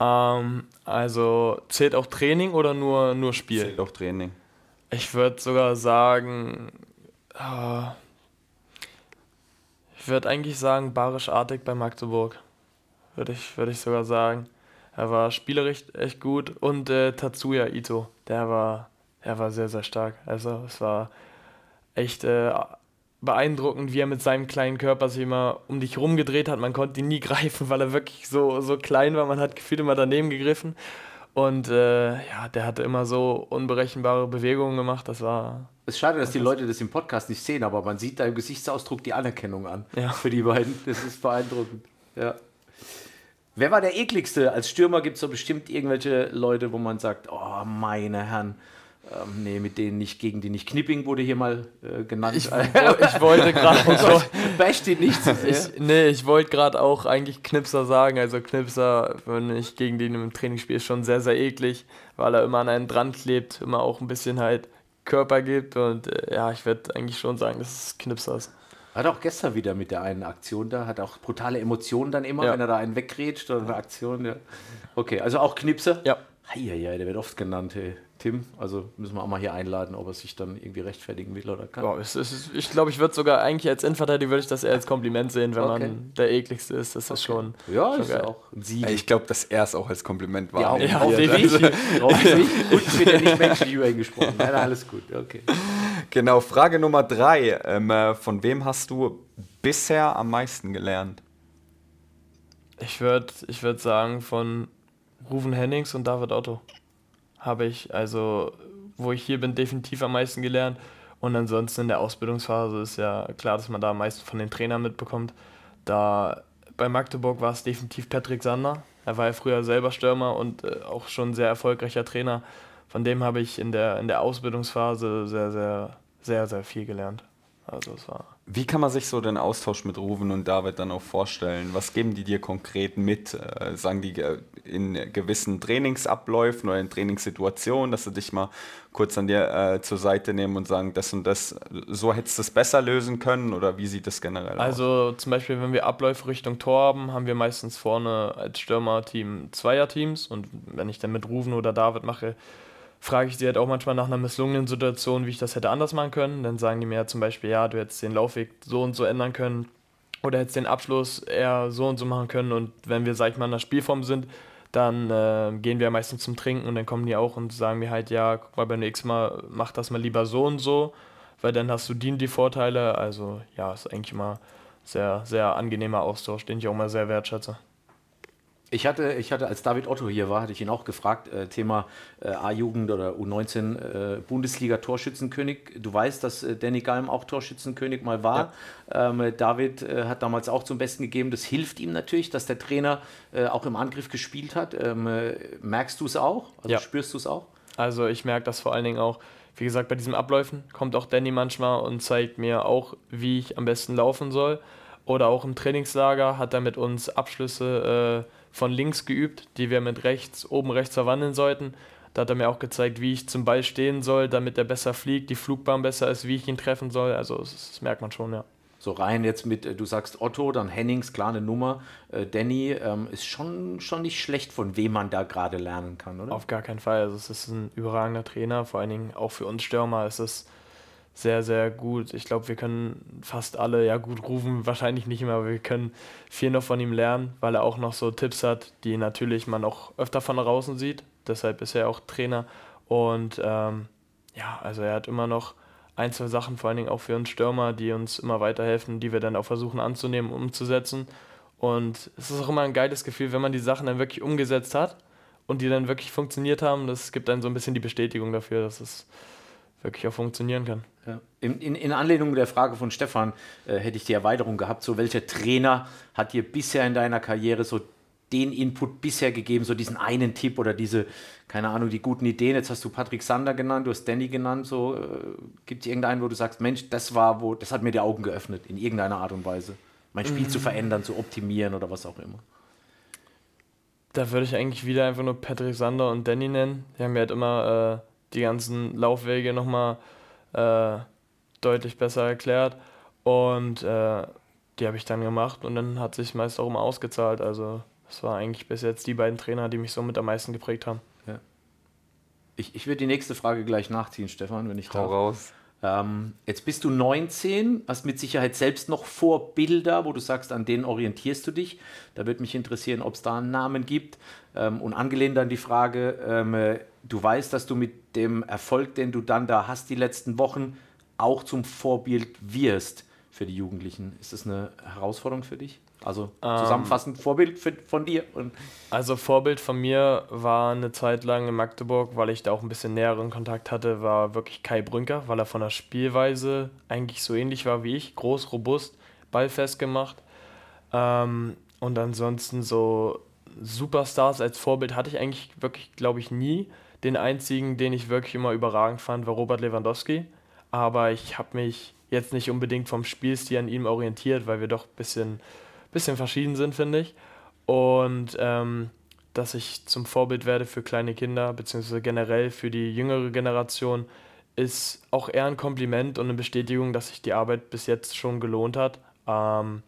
Ähm, also zählt auch Training oder nur, nur Spiel? Zählt auch Training. Ich würde sogar sagen, äh, ich würde eigentlich sagen, Barisch Artig bei Magdeburg. Würde ich, würd ich sogar sagen. Er war spielerisch echt gut und äh, Tatsuya Ito, der war, der war sehr, sehr stark. Also es war echt äh, beeindruckend, wie er mit seinem kleinen Körper sich immer um dich rumgedreht hat. Man konnte ihn nie [laughs] greifen, weil er wirklich so, so klein war. Man hat gefühlt immer daneben gegriffen. Und äh, ja, der hatte immer so unberechenbare Bewegungen gemacht. Das war. Es ist schade, dass die Leute das im Podcast nicht sehen, aber man sieht da im Gesichtsausdruck die Anerkennung an. Ja. Für die beiden. Das ist beeindruckend. Ja. Wer war der ekligste? Als Stürmer gibt es so bestimmt irgendwelche Leute, wo man sagt, oh meine Herren, ähm, nee, mit denen nicht, gegen die nicht. Knipping wurde hier mal äh, genannt. Ich, [laughs] ich wollte gerade. Basht ihn nicht zu sehr. Ich, nee, ich wollte gerade auch eigentlich Knipser sagen. Also Knipser, wenn ich gegen den im Training spiele, ist schon sehr, sehr eklig, weil er immer an einen dran klebt, immer auch ein bisschen halt Körper gibt. Und äh, ja, ich würde eigentlich schon sagen, dass es Knipser ist. Hat auch gestern wieder mit der einen Aktion da, hat auch brutale Emotionen dann immer, Ja. wenn er da einen wegrätscht oder eine Aktion. Ja. Okay, also auch Knipse. Ja. Heieiei, der wird oft genannt, hey. Tim. Also müssen wir auch mal hier einladen, ob er sich dann irgendwie rechtfertigen will oder kann. Boah, es ist, ich glaube, ich würde sogar eigentlich als Innenverteidiger würde ich das eher als Kompliment sehen, wenn Okay. man der ekligste ist. Das ist schon. Ja, schon ist geil. auch ein Sieg. Ich glaube, dass er es auch als Kompliment ja, wahrnehmen ja, auf definitiv. Also, [laughs] Auf dich. Und es wird ja nicht menschlich über ihn gesprochen. Nein, alles gut, okay. genau, Frage Nummer drei. Ähm, äh, von wem hast du bisher am meisten gelernt? Ich würde ich würd sagen, von Ruven Hennings und David Otto habe ich, also wo ich hier bin, definitiv am meisten gelernt. Und ansonsten in der Ausbildungsphase ist ja klar, dass man da am meisten von den Trainern mitbekommt. Da bei Magdeburg war es definitiv Patrick Sander. Er war ja früher selber Stürmer und äh, auch schon sehr erfolgreicher Trainer. Von dem habe ich in der, in der Ausbildungsphase sehr, sehr, sehr, sehr viel gelernt. Also es war. Wie kann man sich so den Austausch mit Ruven und David dann auch vorstellen? Was geben die dir konkret mit? Äh, sagen die äh, in gewissen Trainingsabläufen oder in Trainingssituationen, dass sie dich mal kurz an dir äh, zur Seite nehmen und sagen, das und das, so hättest du es besser lösen können? Oder wie sieht das generell aus? Also zum Beispiel, wenn wir Abläufe Richtung Tor haben, haben wir meistens vorne als Stürmerteam Zweierteams und wenn ich dann mit Ruven oder David mache, frage ich sie halt auch manchmal nach einer misslungenen Situation, wie ich das hätte anders machen können. Dann sagen die mir ja zum Beispiel, ja, du hättest den Laufweg so und so ändern können oder hättest den Abschluss eher so und so machen können. Und wenn wir, sag ich mal, in der Spielform sind, dann äh, gehen wir meistens zum Trinken und dann kommen die auch und sagen mir halt, ja, guck mal, beim nächsten Mal mach das mal lieber so und so, weil dann hast du die, und die Vorteile. Also ja, ist eigentlich immer sehr, sehr angenehmer Austausch, den ich auch mal sehr wertschätze. Ich hatte, ich hatte, als David Otto hier war, hatte ich ihn auch gefragt, äh, Thema äh, A-Jugend oder U19 äh, Bundesliga-Torschützenkönig. Du weißt, dass äh, Danny Galm auch Torschützenkönig mal war. Ähm, äh, David äh, hat damals auch zum Besten gegeben. Das hilft ihm natürlich, dass der Trainer auch im Angriff gespielt hat. Ähm, äh, merkst du es auch? Also Ja. spürst du es auch? Also ich merke das vor allen Dingen auch, wie gesagt, bei diesen Abläufen kommt auch Danny manchmal und zeigt mir auch, wie ich am besten laufen soll. Oder auch im Trainingslager hat er mit uns Abschlüsse von links geübt, die wir mit rechts, oben rechts verwandeln sollten. Da hat er mir auch gezeigt, wie ich zum Ball stehen soll, damit er besser fliegt, die Flugbahn besser ist, wie ich ihn treffen soll. Also das, merkt man schon, ja. So rein jetzt mit, äh, du sagst Otto, dann Hennings, klar eine Nummer. Äh, Danny ähm, ist schon, schon nicht schlecht, von wem man da gerade lernen kann, oder? Auf gar keinen Fall. Also es ist ein überragender Trainer, vor allen Dingen auch für uns Stürmer ist es sehr, sehr gut. Ich glaube, wir können fast alle, ja gut, rufen wahrscheinlich nicht immer, aber wir können viel noch von ihm lernen, weil er auch noch so Tipps hat, die natürlich man auch öfter von draußen sieht. Deshalb ist er auch Trainer. Und ähm, ja, also er hat immer noch ein, zwei Sachen, vor allen Dingen auch für uns Stürmer, die uns immer weiterhelfen, die wir dann auch versuchen anzunehmen, umzusetzen. Und es ist auch immer ein geiles Gefühl, wenn man die Sachen dann wirklich umgesetzt hat und die dann wirklich funktioniert haben. Das gibt dann so ein bisschen die Bestätigung dafür, dass es wirklich auch funktionieren kann. Ja. In, in, in, Anlehnung der Frage von Stefan äh, hätte ich die Erweiterung gehabt. So, welcher Trainer hat dir bisher in deiner Karriere so den Input bisher gegeben, so diesen einen Tipp oder diese, keine Ahnung, die guten Ideen? Jetzt hast du Patrick Sander genannt, du hast Danny genannt. So, äh, gibt es irgendeinen, wo du sagst, Mensch, das war, wo, das hat mir die Augen geöffnet, in irgendeiner Art und Weise, mein Spiel mhm. zu verändern, zu optimieren oder was auch immer? Da würde ich eigentlich wieder einfach nur Patrick Sander und Danny nennen. Die haben mir halt immer äh, die ganzen Laufwege nochmal äh, deutlich besser erklärt. Und äh, die habe ich dann gemacht und dann hat sich meist auch immer ausgezahlt. Also das war eigentlich bis jetzt die beiden Trainer, die mich somit am meisten geprägt haben. Ja. Ich, ich würde die nächste Frage gleich nachziehen, Stefan, wenn ich Hau darf. raus. Ähm, jetzt bist du 19, hast mit Sicherheit selbst noch Vorbilder, wo du sagst, an denen orientierst du dich. Da würde mich interessieren, ob es da einen Namen gibt. Ähm, und angelehnt an die Frage, ähm, äh, du weißt, dass du mit dem Erfolg, den du dann da hast, die letzten Wochen, auch zum Vorbild wirst für die Jugendlichen. Ist das eine Herausforderung für dich? Also ähm, zusammenfassend ähm, Vorbild von dir? Und also Vorbild von mir war eine Zeit lang in Magdeburg, weil ich da auch ein bisschen näheren Kontakt hatte, war wirklich Kai Brünker, weil er von der Spielweise eigentlich so ähnlich war wie ich, groß, robust, ballfest gemacht. Ähm, und ansonsten so Superstars als Vorbild hatte ich eigentlich wirklich, glaube ich, nie. Den einzigen, den ich wirklich immer überragend fand, war Robert Lewandowski. Aber ich habe mich jetzt nicht unbedingt vom Spielstil an ihm orientiert, weil wir doch ein bisschen bisschen verschieden sind, finde ich. Und ähm, dass ich zum Vorbild werde für kleine Kinder, beziehungsweise generell für die jüngere Generation, ist auch eher ein Kompliment und eine Bestätigung, dass sich die Arbeit bis jetzt schon gelohnt hat. Ähm,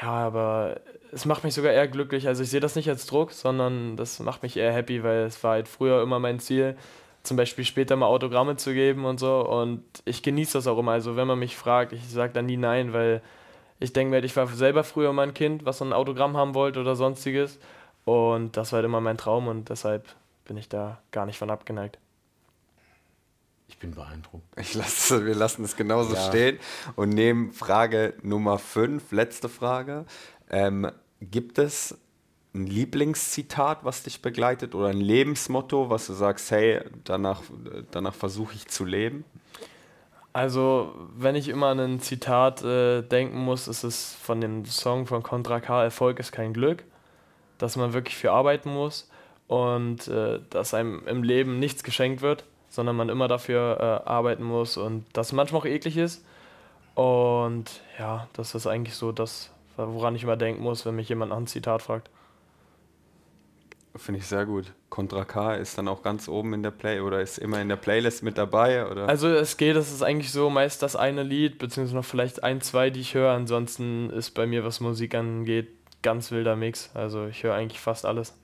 ja, aber es macht mich sogar eher glücklich. Also ich sehe das nicht als Druck, sondern das macht mich eher happy, weil es war halt früher immer mein Ziel, zum Beispiel später mal Autogramme zu geben und so. Und ich genieße das auch immer. Also wenn man mich fragt, ich sage dann nie nein, weil ich denke mir, ich war selber früher mal ein Kind, was so ein Autogramm haben wollte oder sonstiges. Und das war halt immer mein Traum und deshalb bin ich da gar nicht von abgeneigt. Ich bin beeindruckt. Ich lasse, wir lassen es genauso ja. stehen und nehmen Frage Nummer 5, letzte Frage. Ähm, gibt es ein Lieblingszitat, was dich begleitet oder ein Lebensmotto, was du sagst, hey, danach, danach versuche ich zu leben? Also, wenn ich immer an ein Zitat äh, denken muss, ist es von dem Song von Contra K, Erfolg ist kein Glück, dass man wirklich für arbeiten muss und äh, dass einem im Leben nichts geschenkt wird, sondern man immer dafür äh, arbeiten muss und das manchmal auch eklig ist. Und ja, das ist eigentlich so das, woran ich immer denken muss, wenn mich jemand nach einem Zitat fragt. Finde ich sehr gut. Contra K ist dann auch ganz oben in der Play oder ist immer in der Playlist mit dabei? Oder? Also es geht, es ist eigentlich so meist das eine Lied, beziehungsweise noch vielleicht ein, zwei, die ich höre. Ansonsten ist bei mir, was Musik angeht, ganz wilder Mix. Also ich höre eigentlich fast alles.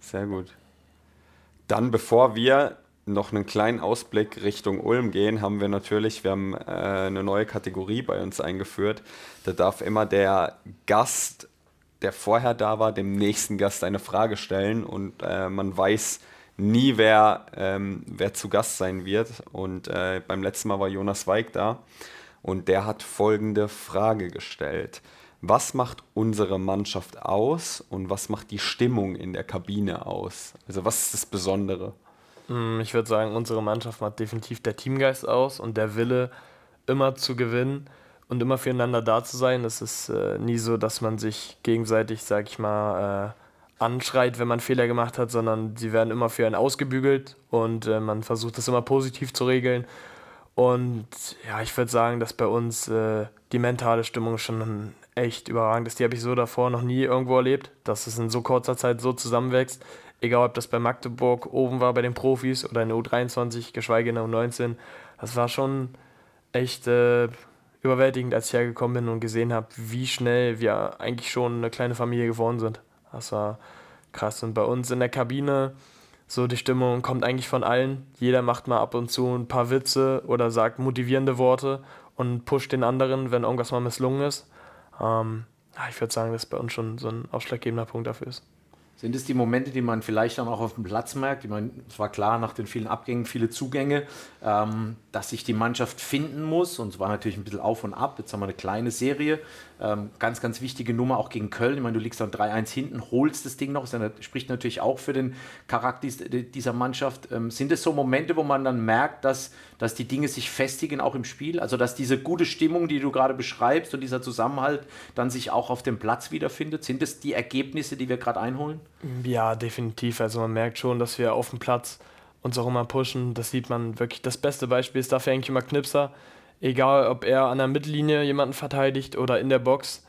Sehr gut. Dann, bevor wir noch einen kleinen Ausblick Richtung Ulm gehen, haben wir natürlich, wir haben äh, eine neue Kategorie bei uns eingeführt. Da darf immer der Gast der vorher da war, dem nächsten Gast eine Frage stellen und äh, man weiß nie, wer, ähm, wer zu Gast sein wird. Und äh, beim letzten Mal war Jonas Weig da und der hat folgende Frage gestellt. Was macht unsere Mannschaft aus und was macht die Stimmung in der Kabine aus? Also was ist das Besondere? Hm, ich würde sagen, unsere Mannschaft macht definitiv der Teamgeist aus und der Wille, immer zu gewinnen und immer füreinander da zu sein. Es ist äh, nie so, dass man sich gegenseitig, sag ich mal, äh, anschreit, wenn man Fehler gemacht hat, sondern sie werden immer für einen ausgebügelt und äh, man versucht das immer positiv zu regeln. Und ja, ich würde sagen, dass bei uns äh, die mentale Stimmung schon echt überragend ist. Die habe ich so davor noch nie irgendwo erlebt, dass es in so kurzer Zeit so zusammenwächst. Egal, ob das bei Magdeburg oben war bei den Profis oder in der U23, geschweige in der U19. Das war schon echt äh, überwältigend, als ich hergekommen bin und gesehen habe, wie schnell wir eigentlich schon eine kleine Familie geworden sind. Das war krass. Und bei uns in der Kabine, so die Stimmung kommt eigentlich von allen. Jeder macht mal ab und zu ein paar Witze oder sagt motivierende Worte und pusht den anderen, wenn irgendwas mal misslungen ist. Ähm, ich würde sagen, dass bei uns schon so ein ausschlaggebender Punkt dafür ist. Sind es die Momente, die man vielleicht dann auch auf dem Platz merkt? Ich meine, es war klar nach den vielen Abgängen, viele Zugänge, ähm, dass sich die Mannschaft finden muss. Und es war natürlich ein bisschen auf und ab. Jetzt haben wir eine kleine Serie. Ähm, ganz, ganz wichtige Nummer auch gegen Köln. Ich meine, du liegst dann 3-1 hinten, holst das Ding noch. Das spricht natürlich auch für den Charakter dieser Mannschaft. Ähm, sind es so Momente, wo man dann merkt, dass, dass die Dinge sich festigen, auch im Spiel? Also, dass diese gute Stimmung, die du gerade beschreibst und dieser Zusammenhalt dann sich auch auf dem Platz wiederfindet? Sind es die Ergebnisse, die wir gerade einholen? Ja, definitiv. Also man merkt schon, dass wir auf dem Platz uns auch immer pushen. Das sieht man wirklich. Das beste Beispiel ist dafür eigentlich immer Knipser. Egal, ob er an der Mittellinie jemanden verteidigt oder in der Box.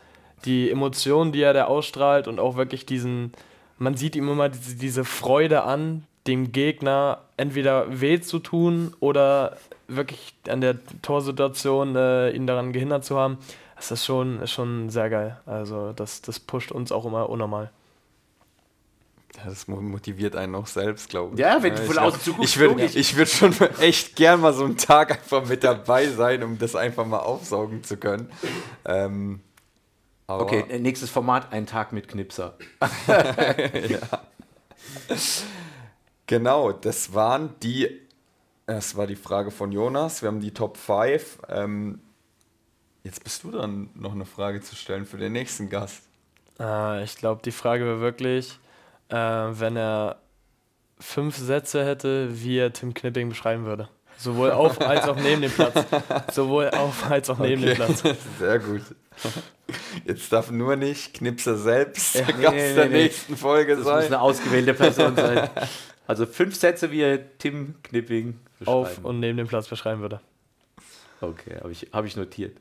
Die Emotionen, die er da ausstrahlt und auch wirklich diesen, man sieht ihm immer diese, diese Freude an, dem Gegner entweder weh zu tun oder wirklich an der Torsituation äh, ihn daran gehindert zu haben. Das ist schon, schon sehr geil. Also das, das pusht uns auch immer unnormal. Das motiviert einen auch selbst, glaube ich. Ja, wenn du von außen zuguckst. Ich würde würd schon echt gern mal so einen Tag einfach mit dabei sein, um das einfach mal aufsaugen zu können. Ähm, okay, äh, nächstes Format, ein Tag mit Knipser. [laughs] ja. Genau, das waren die, das war die Frage von Jonas. Wir haben die Top 5. Ähm, jetzt bist du dran, noch eine Frage zu stellen für den nächsten Gast. Äh, ich glaube, die Frage war wirklich äh, wenn er fünf Sätze hätte, wie er Tim Knipping beschreiben würde. Sowohl auf [laughs] als auch neben dem Platz. Sowohl auf als auch neben okay. dem Platz. [laughs] Sehr gut. Jetzt darf nur nicht Knipser selbst ja, Gast nee, nee, der nee. nächsten Folge das sein. Das muss eine ausgewählte Person sein. Also fünf Sätze, wie er Tim Knipping beschreiben. Auf und neben dem Platz beschreiben würde. Okay, habe ich, hab ich notiert.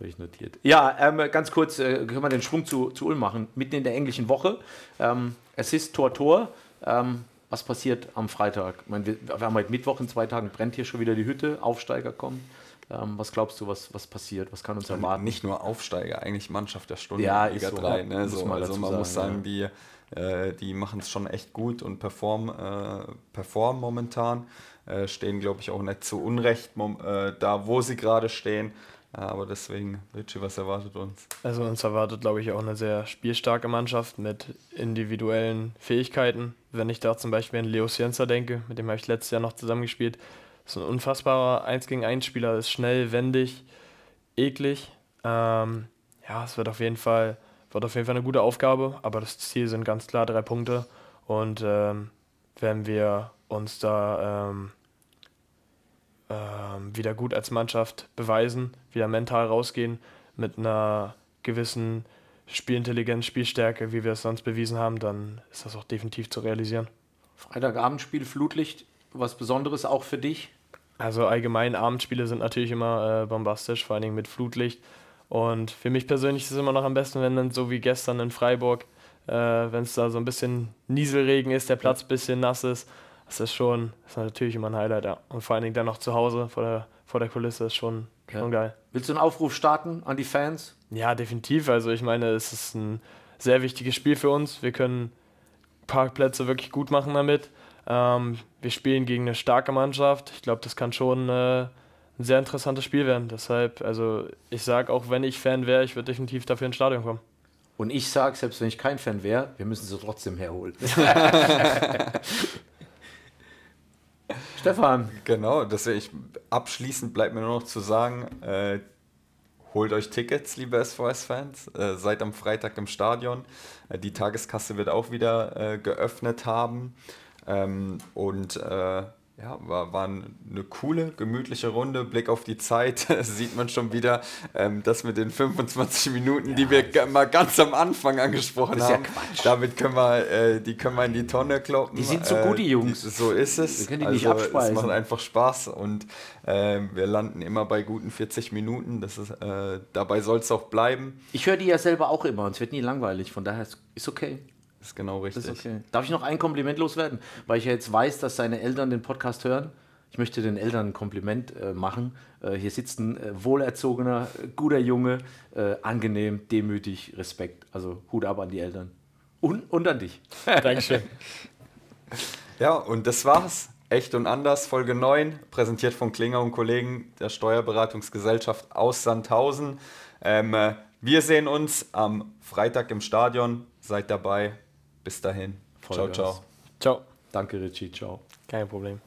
Habe ich notiert. Ja, ähm, ganz kurz, äh, können wir den Schwung zu, zu Ulm machen. Mitten in der englischen Woche. Ähm, Assist, Tor, Tor. Ähm, was passiert am Freitag? Ich meine, wir, wir, haben heute Mittwoch, in zwei Tagen brennt hier schon wieder die Hütte, Aufsteiger kommen. Ähm, was glaubst du, was, was passiert? Was kann uns erwarten? Nicht nur Aufsteiger, eigentlich Mannschaft der Stunde ja, Liga so, 3. Ne? So, man also man sagen, muss sagen, ja. die, äh, die machen es schon echt gut und performen äh, perform momentan. Äh, stehen, glaube ich, auch nicht zu Unrecht äh, da, wo sie gerade stehen. Aber deswegen, Richie, was erwartet uns? Also uns erwartet, glaube ich, auch eine sehr spielstarke Mannschaft mit individuellen Fähigkeiten. Wenn ich da zum Beispiel an Leo Cienza denke, mit dem habe ich letztes Jahr noch zusammengespielt. Ist ein unfassbarer 1 gegen 1 Spieler, ist schnell, wendig, eklig. Ähm, ja, es wird auf jeden Fall wird auf jeden Fall eine gute Aufgabe, aber das Ziel sind ganz klar drei Punkte. Und ähm, wenn wir uns da ähm, ähm, wieder gut als Mannschaft beweisen, wieder mental rausgehen mit einer gewissen Spielintelligenz, Spielstärke, wie wir es sonst bewiesen haben, dann ist das auch definitiv zu realisieren. Freitagabendspiel, Flutlicht, was Besonderes auch für dich? Also allgemein Abendspiele sind natürlich immer äh, bombastisch, vor allen Dingen mit Flutlicht. Und für mich persönlich ist es immer noch am besten, wenn dann so wie gestern in Freiburg, äh, wenn es da so ein bisschen Nieselregen ist, der Platz ein bisschen nass ist, das ist schon, das ist natürlich immer ein Highlight, ja. Und vor allen Dingen dann noch zu Hause vor der, vor der Kulisse ist schon, ja. schon geil. Willst du einen Aufruf starten an die Fans? Ja, definitiv. Also ich meine, es ist ein sehr wichtiges Spiel für uns. Wir können Parkplätze wirklich gut machen damit. Ähm, wir spielen gegen eine starke Mannschaft. Ich glaube, das kann schon äh, ein sehr interessantes Spiel werden. Deshalb, also ich sage, auch wenn ich Fan wäre, ich würde definitiv dafür ins Stadion kommen. Und ich sage, selbst wenn ich kein Fan wäre, wir müssen sie trotzdem herholen. [laughs] [laughs] Stefan. Genau, deswegen abschließend bleibt mir nur noch zu sagen, äh, holt euch Tickets, liebe SVS-Fans. Äh, seid am Freitag im Stadion. Äh, die Tageskasse wird auch wieder äh, geöffnet haben. Ähm, und äh, ja, war, war eine coole, gemütliche Runde. Blick auf die Zeit, [laughs] sieht man schon wieder, ähm, das mit den 25 Minuten, ja, die wir mal ganz am Anfang angesprochen haben. Ja Damit können wir, äh, die können wir in die Tonne kloppen. Die sind so gut, die Jungs. Die, so ist es. Wir können die also, nicht abspeisen. Es macht einfach Spaß und äh, wir landen immer bei guten 40 Minuten. Das ist, äh, dabei soll es auch bleiben. Ich höre die ja selber auch immer und es wird nie langweilig. Von daher ist okay. Ist genau richtig. Ist okay. Darf ich noch ein Kompliment loswerden? Weil ich ja jetzt weiß, dass seine Eltern den Podcast hören. Ich möchte den Eltern ein Kompliment äh, machen. Äh, hier sitzt ein äh, wohlerzogener, guter Junge, äh, angenehm, demütig, Respekt. Also Hut ab an die Eltern. Und, und an dich. [laughs] Dankeschön. ja, und das war's. Echt und anders, Folge 9, präsentiert von Klinger und Kollegen der Steuerberatungsgesellschaft aus Sandhausen. Ähm, äh, wir sehen uns am Freitag im Stadion. Seid dabei. Bis dahin. Vollgas. Ciao, ciao. Ciao. Danke, Richie. Ciao. Kein Problem.